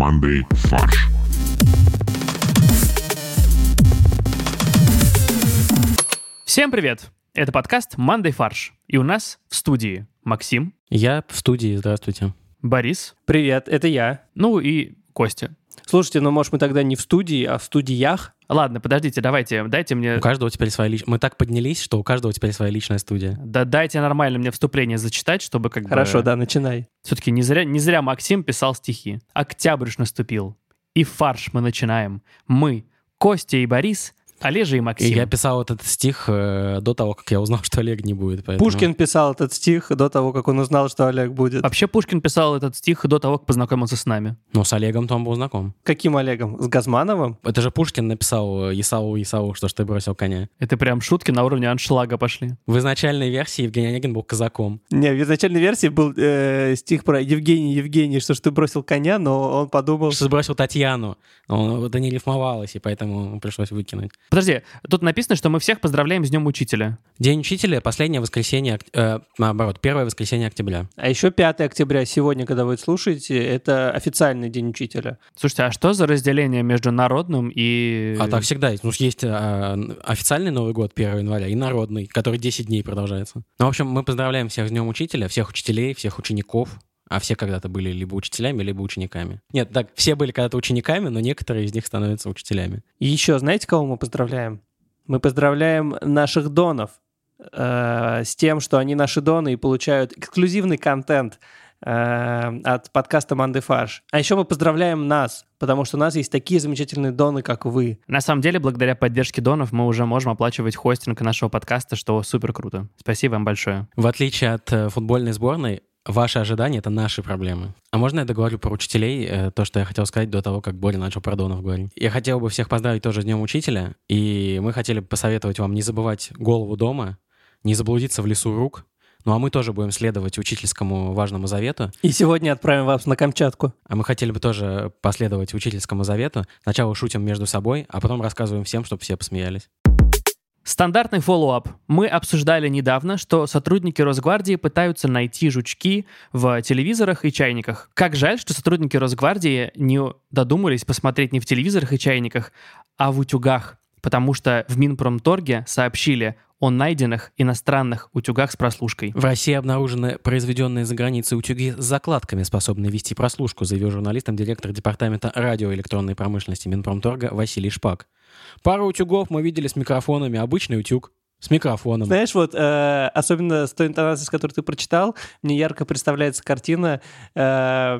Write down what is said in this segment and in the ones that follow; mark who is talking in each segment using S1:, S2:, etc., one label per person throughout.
S1: командой «Фарш».
S2: Всем привет! Это подкаст «Мандай фарш». И у нас в студии Максим,
S3: Я в студии, здравствуйте.
S2: Борис,
S4: Привет, это я.
S2: ну и Костя.
S4: Слушайте, ну может мы тогда не в студии, а в студиях?
S2: Ладно, подождите, давайте, дайте мне...
S3: У каждого теперь своя личная... Мы так поднялись, что у каждого теперь своя личная студия.
S2: Да дайте нормально мне вступление зачитать, чтобы как
S4: Хорошо,
S2: бы...
S4: да, начинай.
S2: Все-таки не зря, не зря Максим писал стихи. Октябрь ж наступил. И фарш мы начинаем. Мы, Костя и Борис, Олежа и
S3: И
S2: Максим.
S3: я писал этот стих э, до того, как я узнал, что Олег не будет. поэтому-
S4: Пушкин писал этот стих до того, как он узнал, что Олег будет.
S2: Вообще Пушкин писал этот стих до того, как познакомился с нами.
S3: Ну, с Олегом-то он был знаком.
S4: Каким Олегом? С Газмановым?
S3: Это же Пушкин написал э, Исау, Исау, что ж ты бросил коня.
S2: Это прям шутки на уровне аншлага пошли.
S3: В изначальной версии Евгений Онегин был казаком.
S4: Не, в изначальной версии был э, стих про Евгений, Евгений, что ж ты бросил коня, но он подумал...
S3: Что сбросил Татьяну. Но это не рифмовалось, и поэтому пришлось выкинуть.
S2: Подожди, тут написано, что мы всех поздравляем с Днем Учителя.
S3: День учителя — последнее воскресенье, э, наоборот, первое воскресенье октября.
S4: А еще 5 октября, сегодня, когда вы это слушаете, это официальный день учителя.
S2: Слушайте, а что за разделение между народным и...
S3: А так всегда есть. Ну, есть э, официальный Новый год 1 января и народный, который 10 дней продолжается. Ну, в общем, мы поздравляем всех с Днем Учителя, всех учителей, всех учеников. А все когда-то были либо учителями, либо учениками. Нет, так, все были когда-то учениками, но некоторые из них становятся учителями.
S4: И еще, знаете, кого мы поздравляем? Мы поздравляем наших донов э, с тем, что они наши доны и получают эксклюзивный контент э, от подкаста «Манды фарш». А еще мы поздравляем нас, потому что у нас есть такие замечательные доны, как вы.
S2: На самом деле, благодаря поддержке донов мы уже можем оплачивать хостинг нашего подкаста, что супер круто. Спасибо вам большое.
S3: В отличие от э, футбольной сборной, ваши ожидания — это наши проблемы. А можно я договорю про учителей, э, то, что я хотел сказать до того, как Боря начал про Донов говорить? Я хотел бы всех поздравить тоже с Днем Учителя, и мы хотели бы посоветовать вам не забывать голову дома, не заблудиться в лесу рук, ну а мы тоже будем следовать учительскому важному завету.
S4: И сегодня отправим вас на Камчатку.
S3: А мы хотели бы тоже последовать учительскому завету. Сначала шутим между собой, а потом рассказываем всем, чтобы все посмеялись.
S2: Стандартный follow-up. Мы обсуждали недавно, что сотрудники Росгвардии пытаются найти жучки в телевизорах и чайниках. Как жаль, что сотрудники Росгвардии не додумались посмотреть не в телевизорах и чайниках, а в утюгах, потому что в Минпромторге сообщили о найденных иностранных утюгах с прослушкой.
S3: В России обнаружены произведенные за границей утюги с закладками, способные вести прослушку, заявил журналистам директор департамента радиоэлектронной промышленности Минпромторга Василий Шпак. Пару утюгов мы видели с микрофонами, обычный утюг с микрофоном.
S4: Знаешь, вот э, особенно с той интонацией, с которой ты прочитал, мне ярко представляется картина, э,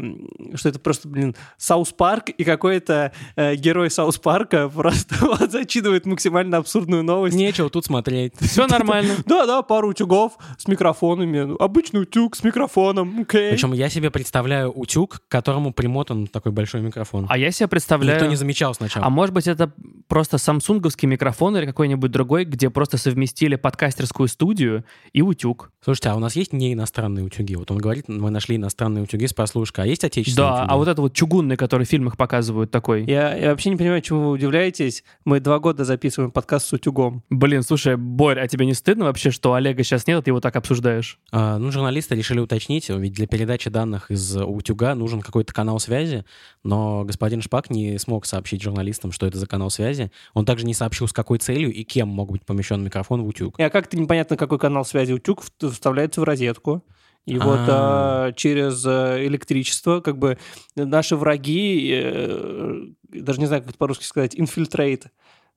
S4: что это просто, блин, South Park, и какой-то э, герой South Park а просто вот, зачитывает максимально абсурдную новость.
S3: Нечего тут смотреть.
S2: Все нормально.
S4: Да, да, пару утюгов с микрофонами. Обычный утюг с микрофоном. Окей.
S3: Причем я себе представляю утюг, к которому примотан такой большой микрофон.
S2: А я себе представляю...
S3: Никто не замечал сначала.
S2: А может быть, это просто самсунговский микрофон или какой-нибудь другой, где просто совместили подкастерскую студию и утюг.
S3: Слушайте, а у нас есть не иностранные утюги? Вот он говорит, мы нашли иностранные утюги с прослушкой, а есть отечественные
S2: Да,
S3: утюги?
S2: а вот это вот чугунный, который в фильмах показывают такой.
S4: Я, я вообще не понимаю, чему вы удивляетесь. Мы два года записываем подкаст с утюгом.
S2: Блин, слушай, Борь, а тебе не стыдно вообще, что Олега сейчас нет, а ты его так обсуждаешь?
S3: А, ну, журналисты решили уточнить, ведь для передачи данных из утюга нужен какой-то канал связи, но господин Шпак не смог сообщить журналистам, что это за канал связи. Он также не сообщил, с какой целью и кем мог быть помещен микрофон в утюг.
S4: И а как-то непонятно, какой канал связи утюг вставляется в розетку. И вот
S3: А.
S4: а, через э, электричество, как бы наши враги, э, даже не знаю, как это по-русски сказать, инфильтрейт,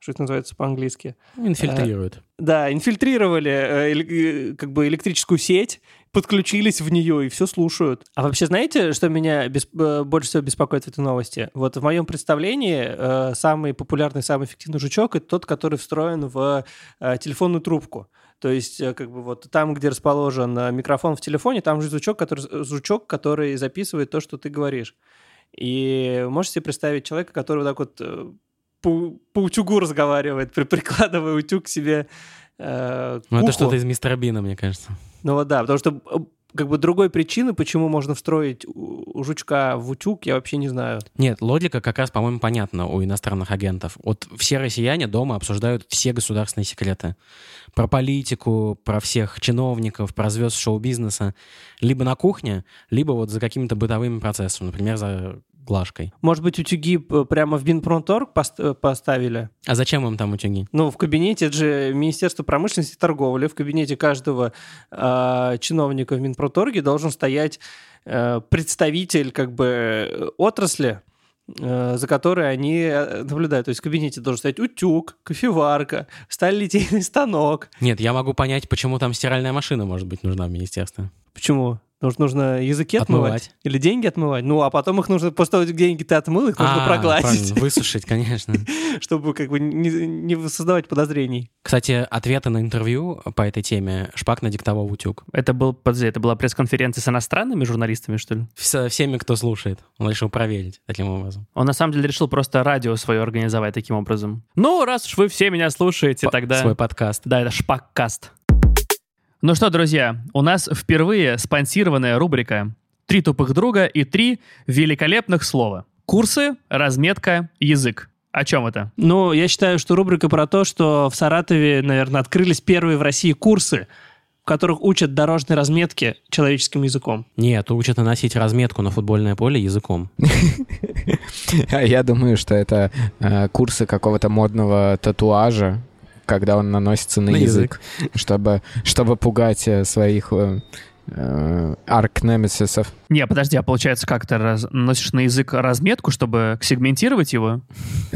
S4: что это называется по-английски.
S3: Инфильтрируют.
S4: Да, инфильтрировали э, э, как бы электрическую сеть, подключились в нее и все слушают. А вообще знаете, что меня бес- э, больше всего беспокоит в этой новости? Вот в моем представлении э, самый популярный, самый эффективный жучок это тот, который встроен в э, телефонную трубку. То есть, э, как бы вот там, где расположен э, микрофон в телефоне, там же звучок, который, звучок, который записывает то, что ты говоришь. И можете себе представить человека, который вот так вот э, по, по утюгу разговаривает, при- прикладывая утюг к себе э,
S3: Ну, это что-то из мистера Бина, мне кажется.
S4: Ну вот да, потому что э, как бы другой причины, почему можно встроить жучка в утюг, я вообще не знаю.
S3: Нет, логика как раз, по-моему, понятна у иностранных агентов. Вот все россияне дома обсуждают все государственные секреты. Про политику, про всех чиновников, про звезд шоу-бизнеса. Либо на кухне, либо вот за какими-то бытовыми процессами. Например, за глажкой.
S4: Может быть, утюги п- прямо в Минпромторг э, поставили?
S3: А зачем им там утюги?
S4: Ну, в кабинете, это же Министерство промышленности и торговли, в кабинете каждого э, чиновника в Минпроторге должен стоять э, представитель как бы э, отрасли, э, за которой они э, наблюдают. То есть в кабинете должен стоять утюг, кофеварка, сталелитейный станок.
S3: Нет, я могу понять, почему там стиральная машина может быть нужна в министерстве.
S4: Почему? Нужно, нужно языки отмывать.
S3: Отмывать.
S4: Или деньги отмывать. Ну, а потом их нужно, после того, как деньги ты отмыл, их нужно
S3: А,
S4: прогладить,
S3: высушить, конечно.
S4: чтобы как бы не, не создавать подозрений.
S3: Кстати, ответы на интервью по этой теме Шпак надиктовал утюг.
S2: Это, был, подожди, это была пресс-конференция с иностранными журналистами, что ли?
S3: Со всеми, кто слушает. Он решил проверить таким образом.
S2: Он на самом деле решил просто радио свое организовать таким образом. Ну, раз уж вы все меня слушаете,
S3: По-
S2: тогда...
S3: Свой подкаст.
S2: Да, это Шпаккаст. Ну что, друзья, у нас впервые спонсированная рубрика «Три тупых друга» и три великолепных слова. Курсы, разметка, язык. О чем это?
S4: Ну, я считаю, что рубрика про то, что в Саратове, наверное, открылись первые в России курсы, в которых учат дорожной разметке человеческим языком.
S3: Нет, учат наносить разметку на футбольное поле языком.
S1: А Я думаю, что это э, курсы какого-то модного татуажа, когда он наносится на,
S3: На
S1: язык, чтобы, чтобы пугать э, своих э, э, арк-немесисов.
S2: Не, подожди, а получается, как ты раз... носишь на язык разметку, чтобы сегментировать его?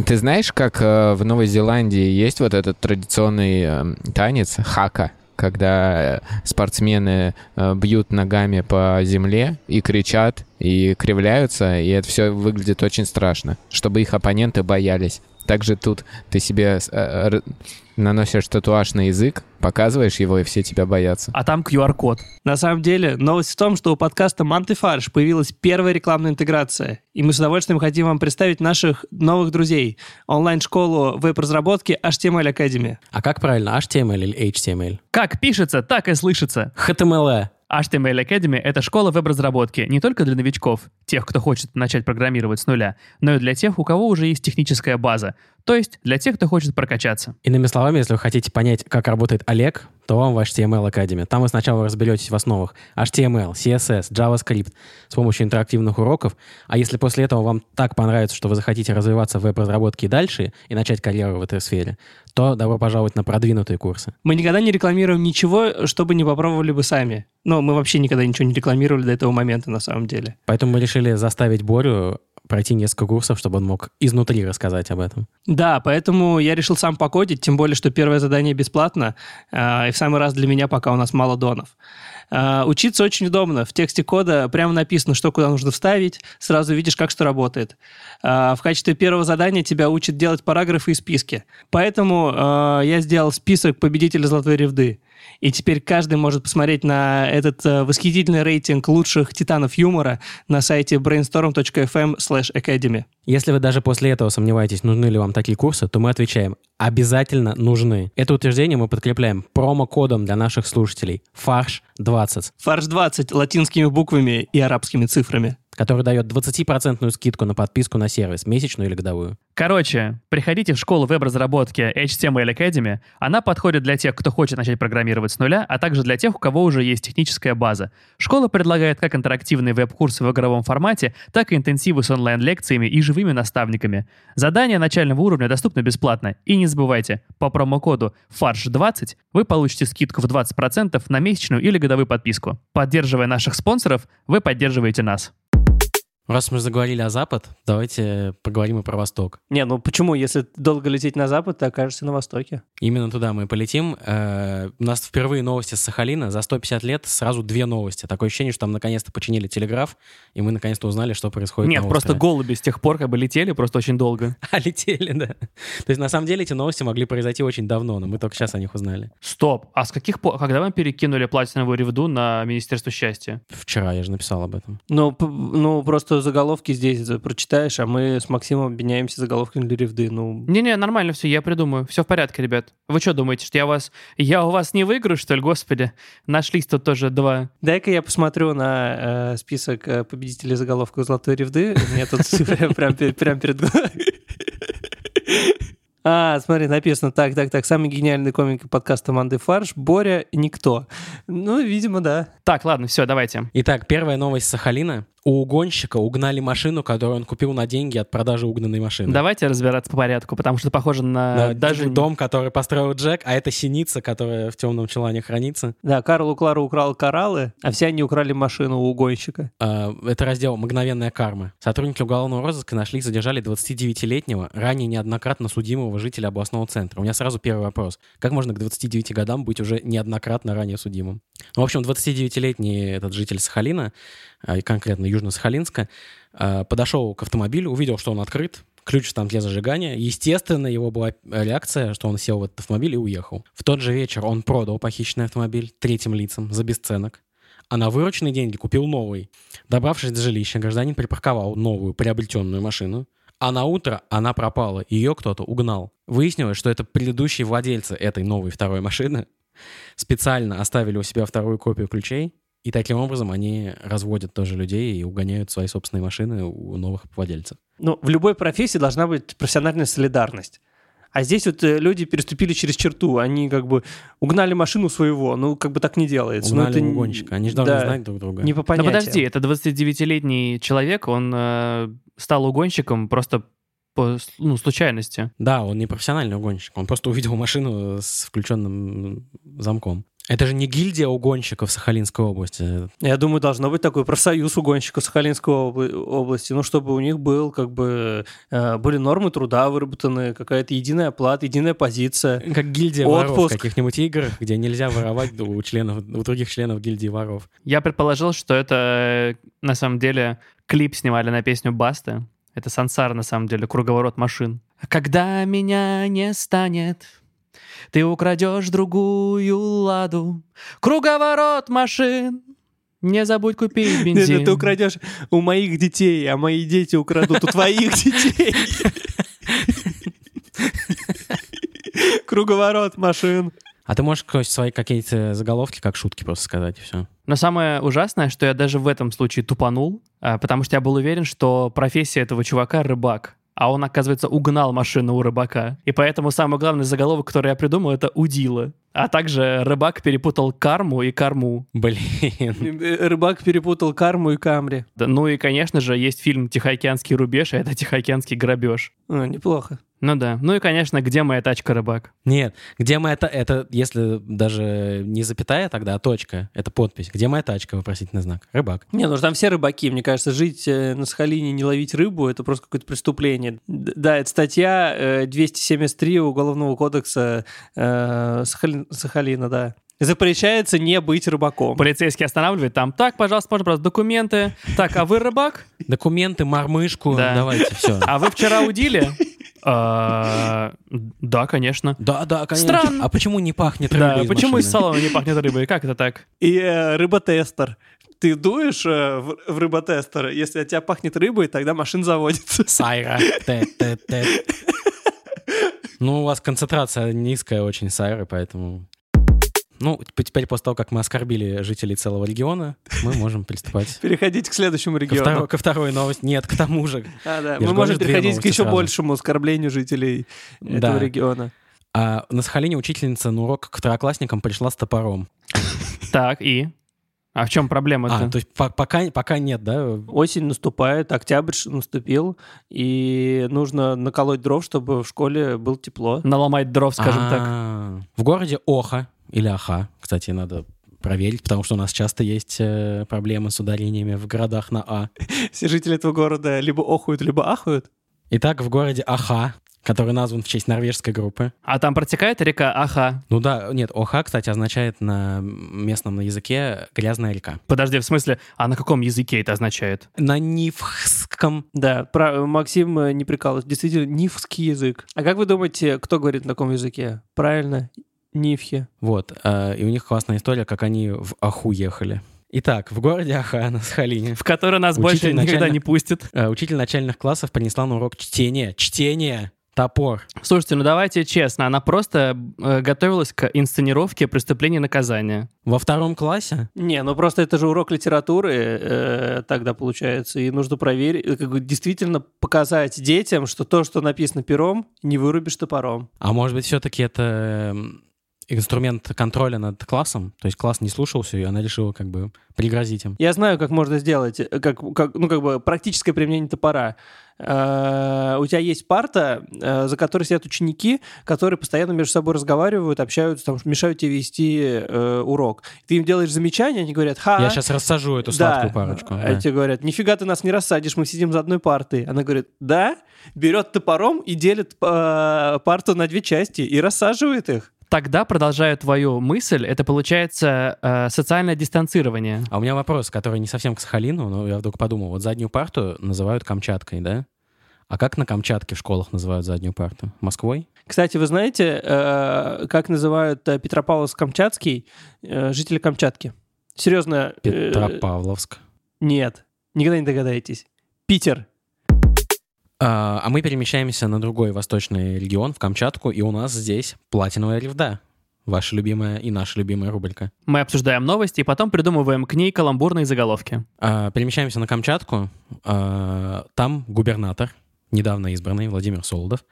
S1: Ты знаешь, как э, в Новой Зеландии есть вот этот традиционный э, танец хака, когда э, спортсмены э, бьют ногами по земле и кричат, и кривляются, и это все выглядит очень страшно, чтобы их оппоненты боялись. Также тут ты себе э, наносишь татуаж на язык, показываешь его, и все тебя боятся.
S2: А там QR-код.
S4: На самом деле, новость в том, что у подкаста «Манты фарш» появилась первая рекламная интеграция. И мы с удовольствием хотим вам представить наших новых друзей. Онлайн-школу веб-разработки HTML Academy.
S3: А как правильно, HTML или HTML?
S2: Как пишется, так и слышится.
S3: HTML.
S2: HTML Academy — это школа веб-разработки не только для новичков, тех, кто хочет начать программировать с нуля, но и для тех, у кого уже есть техническая база, то есть для тех, кто хочет прокачаться.
S3: Иными словами, если вы хотите понять, как работает Олег, то вам в HTML Academy. Там вы сначала разберетесь в основах HTML, CSS, JavaScript с помощью интерактивных уроков. А если после этого вам так понравится, что вы захотите развиваться в веб-разработке и дальше, и начать карьеру в этой сфере, то добро пожаловать на продвинутые курсы.
S4: Мы никогда не рекламируем ничего, чтобы не попробовали бы сами. Но мы вообще никогда ничего не рекламировали до этого момента, на самом деле.
S3: Поэтому мы решили заставить Борю пройти несколько курсов, чтобы он мог изнутри рассказать об этом.
S4: Да, поэтому я решил сам покодить, тем более, что первое задание бесплатно, а, и в самый раз для меня, пока у нас мало донов. А, Учиться очень удобно. В тексте кода прямо написано, что куда нужно вставить, сразу видишь, как что работает. А, В качестве первого задания тебя учат делать параграфы и списки. Поэтому а, я сделал список победителей «Золотой ревды». И теперь каждый может посмотреть на этот э, восхитительный рейтинг лучших титанов юмора на сайте brainstorm.fm academy.
S3: Если вы даже после этого сомневаетесь, нужны ли вам такие курсы, то мы отвечаем, обязательно нужны. Это утверждение мы подкрепляем промокодом для наших слушателей «Фарш20»,
S4: Фарш 20 латинскими буквами и арабскими цифрами.
S3: Который дает 20% скидку на подписку на сервис, месячную или годовую.
S2: Короче, приходите в школу веб-разработки HTML Academy. Она подходит для тех, кто хочет начать программировать с нуля, а также для тех, у кого уже есть техническая база. Школа предлагает как интерактивные веб-курсы в игровом формате, так и интенсивы с онлайн-лекциями и живыми наставниками. Задания начального уровня доступны бесплатно. И не забывайте, по промокоду FARSH20 вы получите скидку в 20% на месячную или годовую подписку. Поддерживая наших спонсоров, вы поддерживаете нас.
S3: Раз мы заговорили о Запад, давайте поговорим и про Восток.
S4: Не, ну почему? Если долго лететь на запад, ты окажешься на востоке.
S3: Именно туда мы полетим. Э, У нас впервые новости с Сахалина. За 150 лет сразу две новости. Такое ощущение, что там наконец-то починили телеграф, и мы наконец-то узнали, что происходит
S2: Нет,
S3: на
S2: просто голуби с тех пор как бы летели просто очень долго.
S3: А, летели, да. То есть, на самом деле, эти новости могли произойти очень давно, но мы только сейчас о них узнали.
S2: Стоп, а с каких пор... Когда вы перекинули платиновую ревду на Министерство счастья?
S3: Вчера я же написал об этом.
S4: Ну, ну, просто заголовки здесь прочитаешь, а мы с Максимом обменяемся заголовками для ревды. Ну,
S2: Не-не, нормально все, я придумаю. Все в порядке, ребят. Вы что думаете, что я вас... Я у вас не выиграю, что ли, господи? Нашлись тут тоже два.
S4: дай-ка я посмотрю на э, список э, победителей заголовков «Золотой ревды». Меня тут прям- прям пе- прям перед глазами. А, смотри, написано так, так, так. Самый гениальный комик подкаста «Манды Фарш» Боря Никто. Ну, видимо, да.
S2: Так, ладно, все, давайте.
S3: Итак, первая новость Сахалина. У угонщика угнали машину, которую он купил на деньги от продажи угнанной машины.
S2: Давайте разбираться по порядку, потому что похоже на
S3: Да,
S2: даже...
S3: дом, который построил Джек, а это синица, которая в темном челане хранится.
S4: Да, Карл у Клары украл кораллы, а все они украли машину у угонщика.
S3: А, Это раздел «Мгновенная карма». Сотрудники уголовного розыска нашли и задержали 29-летнего, ранее неоднократно судимого жителя областного центра. У меня сразу первый вопрос. Как можно к 29 годам быть уже неоднократно ранее судимым? Ну, в общем, 29-летний этот житель Сахалина, конкретно Южно-Сахалинска, а, подошел к автомобилю, увидел, что он открыт, ключ там для зажигания. Естественно, его была реакция, что он сел в этот автомобиль и уехал. В тот же вечер он продал похищенный автомобиль третьим лицам за бесценок а на вырученные деньги купил новый. Добравшись до жилища, гражданин припарковал новую приобретенную машину, а на утро она пропала, ее кто-то угнал. Выяснилось, что это предыдущие владельцы этой новой второй машины специально оставили у себя вторую копию ключей, и таким образом они разводят тоже людей и угоняют свои собственные машины у новых владельцев.
S4: Ну, в любой профессии должна быть профессиональная солидарность. А здесь вот э, люди переступили через черту, они как бы угнали машину своего, ну как бы так не делается. Ну,
S3: Угнали
S4: это не-
S3: угонщика. Они же должны
S4: да,
S3: знать друг друга.
S4: Не по
S2: Ну
S4: понятиям.
S2: подожди, это 29-летний человек, он э, стал угонщиком просто по ну, случайности.
S3: Да, он не профессиональный угонщик. Он просто увидел машину с включенным замком. Это же не гильдия угонщиков Сахалинской области.
S4: Я думаю, должно быть такой профсоюз угонщиков Сахалинской обла- области, ну, чтобы у них был, как бы, э, были нормы труда выработаны, какая-то единая оплата, единая позиция.
S3: Как гильдия воров в
S4: Отпуск.
S3: каких-нибудь играх, где нельзя воровать у членов, у других членов гильдии воров.
S2: Я предположил, что это на самом деле клип снимали на песню Басты. Это сансар, на самом деле, круговорот машин. Когда меня не станет, ты украдешь другую ладу. Круговорот машин. Не забудь купить
S4: Нет,
S2: бензин.
S4: Ты украдешь у моих детей, а мои дети украдут у твоих детей. Круговорот машин.
S3: А ты можешь свои какие-то заголовки, как шутки просто сказать, и все.
S2: Но самое ужасное, что я даже в этом случае тупанул, а, потому что я был уверен, что профессия этого чувака — рыбак. А он, оказывается, угнал машину у рыбака. И поэтому самый главный заголовок, который я придумал, это «Удила». А также рыбак перепутал карму и корму.
S3: Блин.
S4: Э, Рыбак перепутал карму и камри.
S2: Да, Ну и, конечно же, есть фильм «Тихоокеанский рубеж», а это «Тихоокеанский грабеж».
S4: А, неплохо.
S2: Ну да. Ну и, конечно, «Где моя тачка, рыбак?»
S3: Нет, где моя та... Это, если даже не запятая тогда, а точка, это подпись. Где моя тачка, вопросительный знак. Рыбак.
S4: Не, ну там все рыбаки. Мне кажется, жить э, на Сахалине, не ловить рыбу, это просто какое-то преступление. Да, это статья э, 273 Уголовного кодекса э, Сахали- Сахалина, да. Запрещается не быть рыбаком.
S2: Полицейский останавливает там. Так, пожалуйста, можно просто документы. Так, а вы рыбак?
S3: Документы, мормышку,
S2: Да.
S3: давайте, все.
S2: А вы вчера удили? А, Да, конечно.
S3: Да, да, конечно.
S2: Странно.
S3: А почему не пахнет рыбой
S2: Да, почему из салона не пахнет рыбой? Как это так?
S4: И э, рыботестер. Ты дуешь э, в, в рыботестер, если от тебя пахнет рыбой, тогда машина заводится.
S3: Сайра. Тэ, тэ, тэ. Ну, у вас концентрация низкая очень сайры, поэтому... Ну, теперь после того, как мы оскорбили жителей целого региона, мы можем приступать
S4: Переходить к следующему
S3: ко
S4: региону.
S3: ко второй новости. Нет, к тому же.
S4: А, да.
S3: Я
S4: Мы
S3: же
S4: можем
S3: говорю,
S4: переходить к еще
S3: сразу.
S4: большему оскорблению жителей этого региона.
S3: А на Сахалине учительница на урок к второклассникам пришла с топором.
S2: Так, и? А в чем проблема-то?
S3: А, то есть по- пока, пока нет, да?
S4: Осень наступает, октябрь наступил, и нужно наколоть дров, чтобы в школе было тепло.
S2: Наломать дров, скажем так.
S3: А, В городе Оха или Аха, кстати, надо проверить, потому что у нас часто есть э, проблемы с ударениями в городах на А.
S4: Все жители этого города либо охуют, либо ахуют.
S3: Итак, в городе Аха, который назван в честь норвежской группы.
S2: А там протекает река Аха.
S3: Ну да, нет, Оха, кстати, означает на местном языке грязная река.
S2: Подожди, в смысле, а на каком языке это означает?
S3: На нивхском
S4: Да, про- Максим э, не прикалывается. Действительно, нифский язык. А как вы думаете, кто говорит на таком языке? Правильно, нифхи.
S3: Вот, э, и у них классная история, как они в Аху ехали. Итак, в городе Аха на Сахалине
S2: В который нас больше никогда
S3: начально-
S2: не пустит.
S3: э, учитель начальных классов принесла на урок чтение. Чтение! Топор.
S2: Слушайте, ну давайте честно, она просто э, готовилась к инсценировке преступления и наказания.
S3: Во втором классе?
S4: Не, ну просто это же урок литературы э, тогда получается, и нужно проверить, э, как бы действительно показать детям, что то, что написано пером, не вырубишь топором.
S3: А может быть, все-таки это инструмент контроля над классом, то есть класс не слушался, и она решила как бы пригрозить им.
S4: Я знаю, как можно сделать, э, как, как, ну, как бы практическое применение топора. Э, у тебя есть парта, э, за которой сидят ученики, которые постоянно между собой разговаривают, общаются, там, мешают тебе вести урок. Ты им делаешь замечания, они говорят, ха,
S3: Я сейчас рассажу эту сладкую парочку.
S4: А
S3: да.
S4: тебе говорят, нифига ты нас не рассадишь, мы сидим за одной партой. Она говорит, да, берет топором и делит парту на две части и рассаживает их.
S2: Тогда, продолжая твою мысль, это получается э, социальное дистанцирование.
S3: А у меня вопрос, который не совсем к Сахалину, но я вдруг подумал, вот заднюю парту называют Камчаткой, да? А как на Камчатке в школах называют заднюю парту? Москвой?
S4: Кстати, вы знаете, э, как называют э, Петропавловск-Камчатский э, жители Камчатки? Серьезно? э,
S3: Петропавловск.
S4: Нет, никогда не догадаетесь. Питер.
S3: А, а мы перемещаемся на другой восточный регион, в Камчатку, и у нас здесь платиновая ревда. Ваша любимая и наша любимая рубрика.
S2: Мы обсуждаем новости и потом придумываем к ней каламбурные заголовки.
S3: А, перемещаемся на Камчатку. А, там губернатор, недавно избранный Владимир Солодов,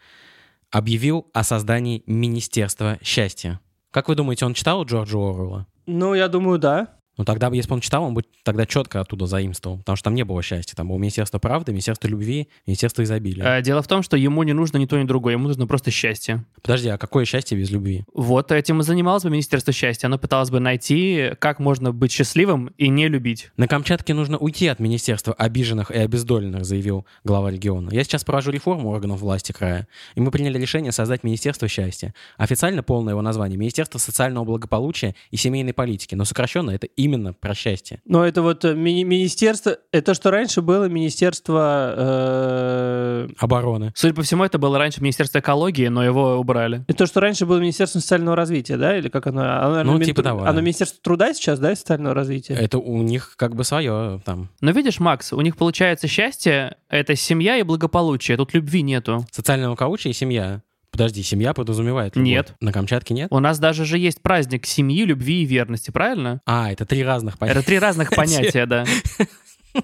S3: объявил о создании Министерства счастья. Как вы думаете, он читал Джорджа Оруэлла?
S4: Ну, я думаю, да.
S3: Ну, тогда бы, если бы он читал, он бы тогда четко оттуда заимствовал, потому что там не было счастья. Там было Министерство правды, Министерство любви, Министерство изобилия.
S2: Э, Дело в том, что ему не нужно ни то, ни другое, ему нужно просто счастье.
S3: Подожди, а какое счастье без любви?
S2: Вот этим и занималось бы Министерство счастья. Оно пыталось бы найти, как можно быть счастливым и не любить.
S3: На Камчатке нужно уйти от Министерства обиженных и обездоленных, заявил глава региона. Я сейчас провожу реформу органов власти края, и мы приняли решение создать Министерство счастья. Официально полное его название — Министерство социального благополучия и семейной политики, но сокращенно это именно про счастье.
S4: Но это вот э, мини- министерство, это что раньше было министерство... э,
S3: Обороны.
S2: Судя по всему, это было раньше Министерство экологии, но его убрали.
S4: Это то, что раньше было Министерство социального развития, да? Или как оно? Оно,
S3: Ну,
S4: Мин-
S3: типа того,
S4: Оно
S3: да.
S4: Министерство труда сейчас, да, и социального развития?
S3: Это у них как бы свое там.
S2: Но видишь, Макс, у них получается счастье — это семья и благополучие. Тут любви нету.
S3: Социальное благополучие и семья. Подожди, семья подразумевает любовь.
S2: Нет.
S3: На Камчатке нет?
S2: У нас даже же есть праздник семьи, любви и верности, правильно?
S3: А, это три разных понятия.
S2: Это три разных понятия, да.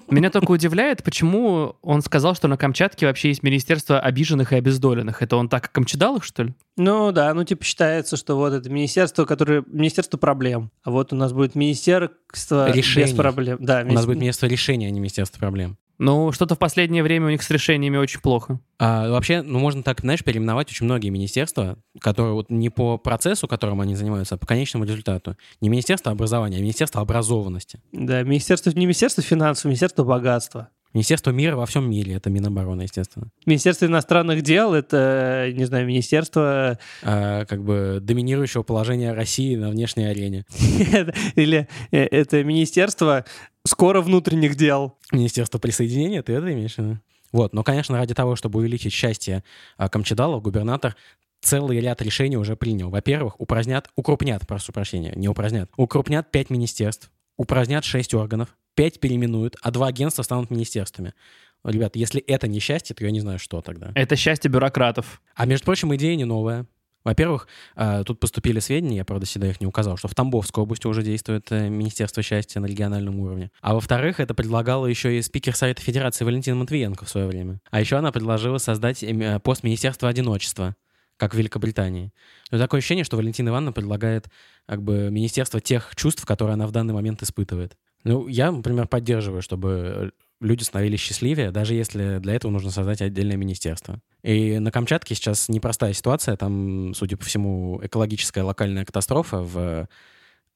S2: Меня только удивляет, почему он сказал, что на Камчатке вообще есть Министерство обиженных и обездоленных. Это он так камчедал их, что ли?
S4: Ну да, ну типа считается, что вот это министерство, которое... Министерство проблем. А вот у нас будет министерство без
S3: Решений.
S4: проблем. Да,
S3: У нас будет министерство решения, а не министерство проблем.
S2: Ну, что-то в последнее время у них с решениями очень плохо.
S3: А, вообще, ну, можно так, знаешь, переименовать очень многие министерства, которые вот не по процессу, которым они занимаются, а по конечному результату. Не министерство образования, а министерство образованности.
S4: Да, министерство, не министерство финансов, министерство богатства.
S3: Министерство мира во всем мире, это Минобороны, естественно.
S4: Министерство иностранных дел — это, не знаю, министерство...
S3: А, как бы доминирующего положения России на внешней арене.
S4: Или э, это министерство скоро внутренних дел.
S3: Министерство присоединения, ты это имеешь в виду? Вот, но, конечно, ради того, чтобы увеличить счастье а, камчедалов, губернатор целый ряд решений уже принял. Во-первых, упразднят, укрупнят, прошу прощения, не упразднят, укрупнят пять министерств, упразднят шесть органов, пять переименуют, а два агентства станут министерствами. Ребят, если это не счастье, то я не знаю, что тогда.
S2: Это счастье бюрократов.
S3: А между прочим, идея не новая. Во-первых, э, тут поступили сведения, я, правда, всегда их не указал, что в Тамбовской области уже действует э, Министерство счастья на региональном уровне. А во-вторых, это предлагала еще и спикер Совета Федерации Валентина Матвиенко в свое время. А еще она предложила создать э, пост Министерства одиночества, как в Великобритании. Но такое ощущение, что Валентина Ивановна предлагает как бы министерство тех чувств, которые она в данный момент испытывает. Ну, я, например, поддерживаю, чтобы люди становились счастливее, даже если для этого нужно создать отдельное министерство. И на Камчатке сейчас непростая ситуация. Там, судя по всему, экологическая локальная катастрофа в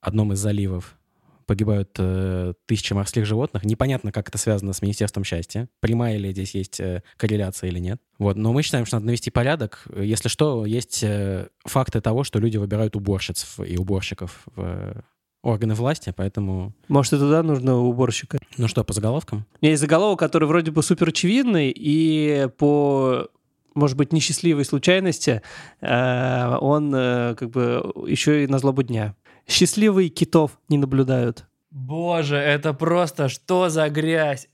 S3: одном из заливов. Погибают э, тысячи морских животных. Непонятно, как это связано с Министерством счастья. Прямая ли здесь есть э, корреляция или нет. Вот. Но мы считаем, что надо навести порядок. Если что, есть э, факты того, что люди выбирают уборщиц и уборщиков в э, органы власти, поэтому...
S4: Может, и туда нужно уборщика.
S3: Ну что, по заголовкам?
S4: У меня есть заголовок, который вроде бы супер очевидный, и по может быть, несчастливой случайности, э, он э, как бы еще и на злобу дня. Счастливые китов не наблюдают.
S2: Боже, это просто что за грязь?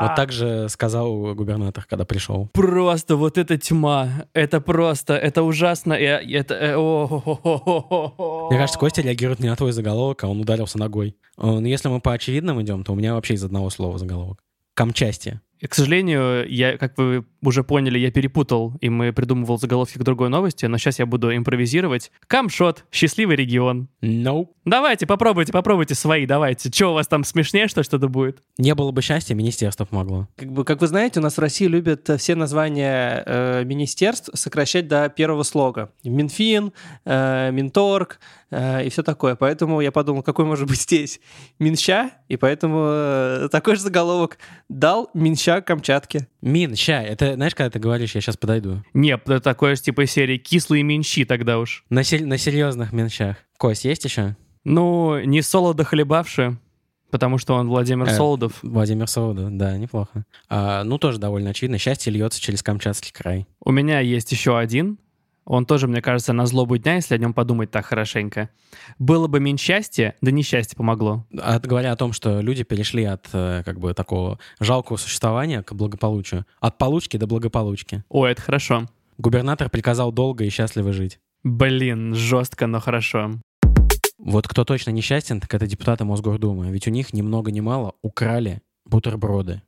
S3: Вот так же сказал губернатор, когда пришел.
S2: Просто вот эта тьма, это просто, это ужасно, и это... э, о-хо-хо-хо-хо-хо.
S3: Мне кажется, Костя реагирует не на твой заголовок, а он ударился ногой. Он, если мы по очевидным идем, то у меня вообще из одного слова заголовок. Камчастие.
S2: И, к сожалению, я, как вы уже поняли, я перепутал, и мы придумывал заголовки к другой новости, но сейчас я буду импровизировать. Камшот, счастливый регион.
S3: Nope.
S2: Давайте, попробуйте, попробуйте свои, давайте. Че, у вас там смешнее, что что-то будет?
S3: Не было бы счастья, министерство помогло.
S4: Как, бы, как вы знаете, у нас в России любят э, все названия э, министерств сокращать до первого слога. Минфин, э, Минторг э, и все такое. Поэтому я подумал, какой может быть здесь Минща, и поэтому э, такой же заголовок дал Минща Камчатке.
S3: Мин, ща, это, знаешь, когда ты говоришь, я сейчас подойду.
S2: Нет, это такое же типа серии кислые менщи тогда уж.
S3: На, сер- на серьезных менщах. Кость, есть еще?
S2: Ну, не солодо хлебавши, потому что он Владимир
S3: Э,
S2: Солодов.
S3: Владимир Солодов, да, неплохо. А, ну, тоже довольно очевидно. Счастье льется через Камчатский край.
S2: У меня есть еще один. Он тоже, мне кажется, на злобу дня, если о нем подумать так хорошенько. Было бы меньше счастья, да несчастье помогло.
S3: От, говоря о том, что люди перешли от э, как бы такого жалкого существования к благополучию. От получки до благополучки.
S2: О, это хорошо.
S3: Губернатор приказал долго и счастливо жить.
S2: Блин, жестко, но хорошо.
S3: Вот кто точно несчастен, так это депутаты Мосгордумы. Ведь у них ни много ни мало украли бутерброды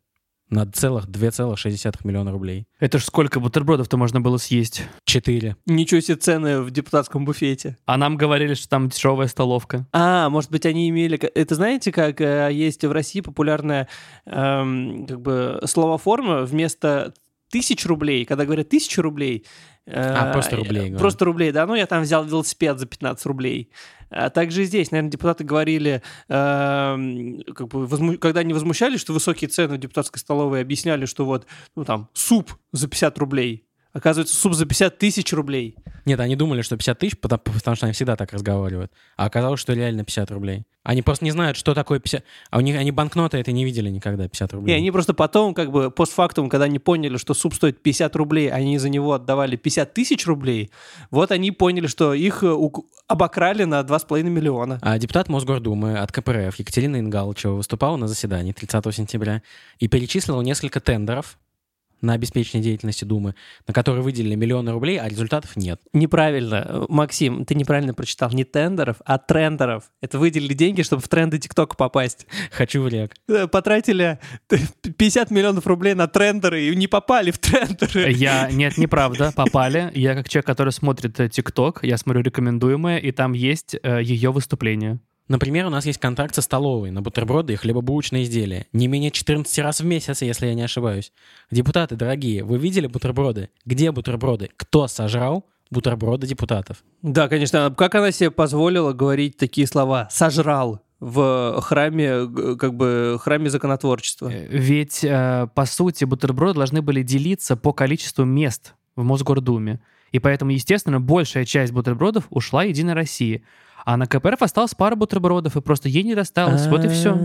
S3: на целых 2,6 миллиона рублей.
S2: Это ж сколько бутербродов-то можно было съесть?
S3: Четыре.
S4: Ничего себе цены в депутатском буфете.
S2: А нам говорили, что там дешевая столовка.
S4: А, может быть, они имели... Это знаете, как э, есть в России популярная эм, как бы словоформа вместо тысяч рублей, когда говорят тысячу рублей... э,
S3: А, просто рублей
S4: э. Просто рублей, да. Ну, я там взял велосипед за 15 рублей. А также здесь, наверное, депутаты говорили, эм, как бы, возму- когда они возмущались, что высокие цены в депутатской столовой, объясняли, что вот, ну, там, суп за 50 рублей. Оказывается, суп за 50 тысяч рублей.
S3: Нет, они думали, что 50 тысяч, потому, потому что они всегда так разговаривают. А оказалось, что реально 50 рублей. Они просто не знают, что такое 50... А у них они банкноты это не видели никогда, 50
S4: И
S3: рублей.
S4: они просто потом, как бы, постфактум, когда они поняли, что суп стоит 50 рублей, а они за него отдавали 50 тысяч рублей, вот они поняли, что их э, ук- обокрали на 2,5 миллиона.
S3: А депутат Мосгордумы от КПРФ Екатерина Ингалычева выступала на заседании 30 сентября и перечислила несколько тендеров на обеспечение деятельности Думы, на которые выделили миллионы рублей, а результатов нет.
S4: Неправильно, э, Максим, ты неправильно прочитал. Не тендеров, а трендеров. Это выделили деньги, чтобы в тренды ТикТока попасть.
S3: Хочу в рек.
S4: Э, Потратили 50 миллионов рублей на трендеры и не попали в трендеры.
S2: Я... Нет, неправда, попали. Я как человек, который смотрит э, ТикТок, я смотрю рекомендуемое, и там есть э, ее выступление.
S3: Например, у нас есть контракт со столовой на бутерброды и хлебобулочные изделия. Не менее 14 раз в месяц, если я не ошибаюсь. Депутаты, дорогие, вы видели бутерброды? Где бутерброды? Кто сожрал бутерброды депутатов?
S4: Да, конечно. Как она себе позволила говорить такие слова? Сожрал в храме, как бы, храме законотворчества.
S2: Э, Ведь, э, по сути, бутерброды должны были делиться по количеству мест в Мосгордуме. И поэтому, естественно, большая часть бутербродов ушла Единой России. А на КПРФ осталось пара бутербродов, и просто ей не досталось. Вот и все.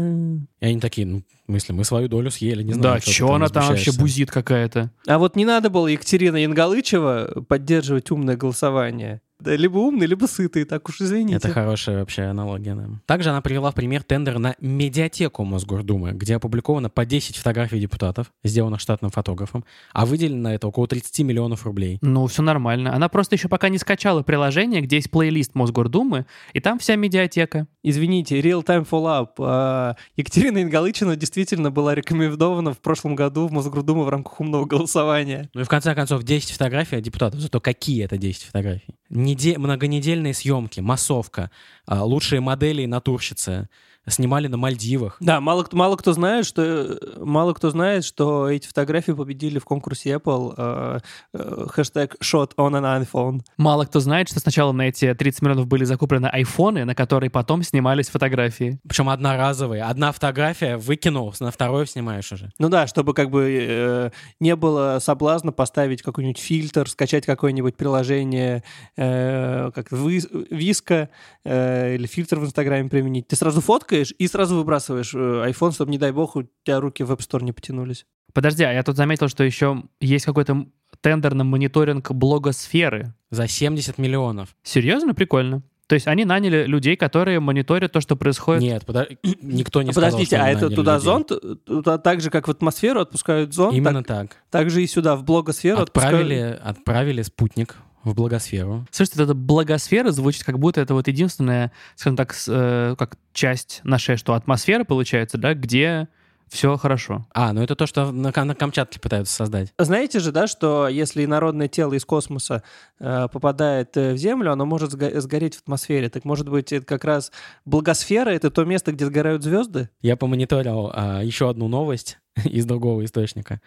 S3: И они такие, ну, в смысле, мы свою долю съели, не знаю.
S2: Да,
S3: что
S2: она там вообще бузит какая-то?
S4: А вот не надо было Екатерина Янгалычева поддерживать умное голосование. Да, либо умный, либо сытый, так уж извините.
S3: Это хорошая вообще аналогия, да. Также она привела в пример тендер на медиатеку Мосгордумы, где опубликовано по 10 фотографий депутатов, сделанных штатным фотографом, а выделено это около 30 миллионов рублей.
S2: Ну, все нормально. Она просто еще пока не скачала приложение, где есть плейлист Мосгордумы, и там вся медиатека.
S4: Извините, Real Time Follow-up. А, Екатерина Ингалычина действительно была рекомендована в прошлом году в Мосгордуму в рамках умного голосования.
S3: Ну и в конце концов 10 фотографий от депутатов, зато какие это 10 фотографий? Неде- многонедельные съемки, массовка, а, лучшие модели и натурщицы, снимали на Мальдивах.
S4: Да, мало, кто- мало кто знает, что э, мало кто знает, что эти фотографии победили в конкурсе Apple э, э, хэштег shot on an iPhone.
S2: Мало кто знает, что сначала на эти 30 миллионов были закуплены айфоны, на которые потом снимались фотографии.
S3: Причем одноразовые. Одна фотография выкинул, на вторую снимаешь уже.
S4: Ну да, чтобы как бы э, не было соблазна поставить какой-нибудь фильтр, скачать какое-нибудь приложение, э, как вы- виска э, или фильтр в Инстаграме применить. Ты сразу фоткаешь и сразу выбрасываешь э, iPhone, чтобы, не дай бог, у тебя руки в App Store не потянулись.
S2: Подожди, а я тут заметил, что еще есть какой-то тендер на мониторинг блогосферы.
S3: За 70 миллионов.
S2: Серьезно? Прикольно. То есть они наняли людей, которые мониторят то, что происходит.
S3: Нет, подо- никто не
S4: А
S3: сказал,
S4: Подождите,
S3: что
S4: а это туда
S3: людей.
S4: зонд, туда так же, как в атмосферу отпускают зонд,
S3: Именно
S4: так,
S3: так.
S4: так же и сюда, в блогосферу
S3: Отправили, отправили спутник в благосферу.
S2: Слушайте, эта благосфера звучит, как будто это вот единственная, скажем так, с- э, как часть нашей, что атмосфера получается, да, где все хорошо.
S3: А, ну это то, что на, на Камчатке пытаются создать.
S4: Знаете же, да, что если инородное тело из космоса э, попадает э, в Землю, оно может сго- сгореть в атмосфере. Так может быть, это как раз благосфера — это то место, где сгорают звезды?
S3: Я помониторил а, еще одну новость из другого источника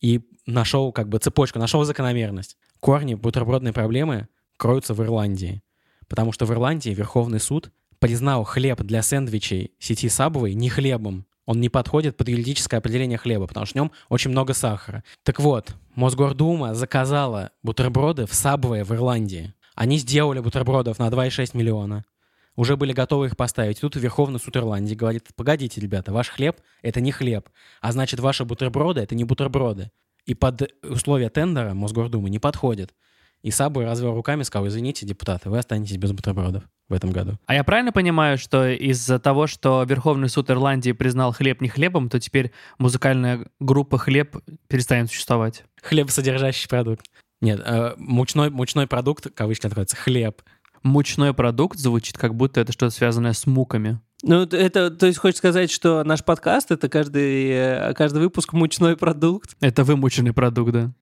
S3: и нашел как бы цепочку, нашел закономерность. Корни бутербродной проблемы кроются в Ирландии. Потому что в Ирландии Верховный суд признал хлеб для сэндвичей сети Subway не хлебом. Он не подходит под юридическое определение хлеба, потому что в нем очень много сахара. Так вот, Мосгордума заказала бутерброды в Subway в Ирландии. Они сделали бутербродов на 2,6 миллиона. Уже были готовы их поставить. Тут Верховный суд Ирландии говорит, погодите, ребята, ваш хлеб — это не хлеб, а значит, ваши бутерброды — это не бутерброды. И под условия тендера Мосгордумы не подходит. И Сабуй развел руками и сказал, извините, депутаты, вы останетесь без бутербродов в этом году.
S2: А я правильно понимаю, что из-за того, что Верховный суд Ирландии признал хлеб не хлебом, то теперь музыкальная группа «Хлеб» перестанет существовать?
S3: Хлеб, содержащий продукт. Нет, э, мучной, мучной продукт, кавычки откроются, хлеб.
S2: Мучной продукт звучит, как будто это что-то связанное с муками.
S4: Ну, это, то есть, хочешь сказать, что наш подкаст — это каждый, э, каждый выпуск мучной продукт?
S2: Это вымученный продукт, да.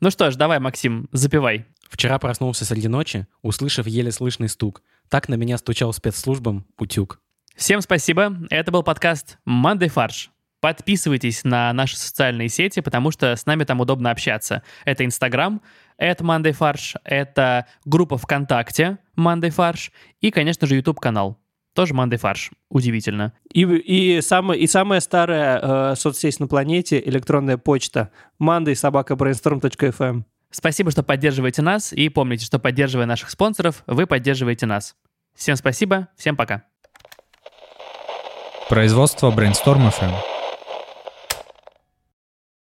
S2: Ну что ж, давай, Максим, запивай.
S3: Вчера проснулся среди ночи, услышав еле слышный стук. Так на меня стучал спецслужбам утюг.
S2: Всем спасибо. Это был подкаст «Мандай фарш». Подписывайтесь на наши социальные сети, потому что с нами там удобно общаться. Это Инстаграм, это Мандай фарш, это группа ВКонтакте Мандай фарш и, конечно же, YouTube-канал. Тоже Мандай фарш. Удивительно.
S4: И, и, самая, и самая старая э, соцсеть на планете — электронная почта. Monday собака brainstorm.fm.
S2: Спасибо, что поддерживаете нас, и помните, что поддерживая наших спонсоров, вы поддерживаете нас. Всем спасибо, всем пока.
S5: Производство Brainstorm FM.